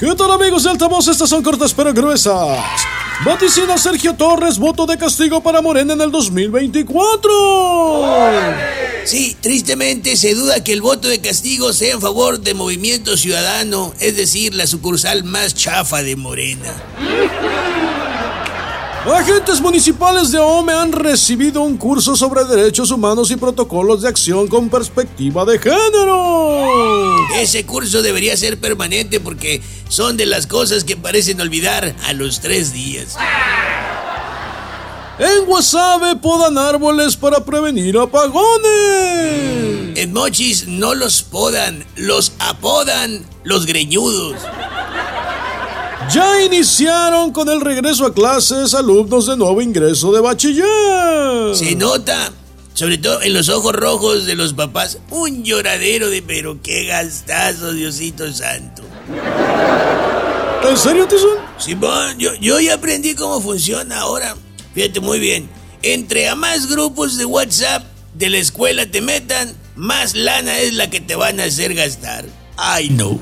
¿Qué tal amigos de Altavoz? Estas son cortas pero gruesas. Vaticina Sergio Torres voto de castigo para Morena en el 2024. Sí, tristemente se duda que el voto de castigo sea en favor de Movimiento Ciudadano, es decir, la sucursal más chafa de Morena. Agentes municipales de OME han recibido un curso sobre derechos humanos y protocolos de acción con perspectiva de género. Ese curso debería ser permanente porque son de las cosas que parecen olvidar a los tres días. En Guasave podan árboles para prevenir apagones. En Mochis no los podan, los apodan los greñudos. Ya iniciaron con el regreso a clases alumnos de nuevo ingreso de bachiller. Se nota, sobre todo en los ojos rojos de los papás, un lloradero de pero qué gastazo, Diosito Santo. ¿En serio, Tizón? Simón, yo, yo ya aprendí cómo funciona ahora. Fíjate muy bien. Entre a más grupos de WhatsApp de la escuela te metan, más lana es la que te van a hacer gastar. Ay, no.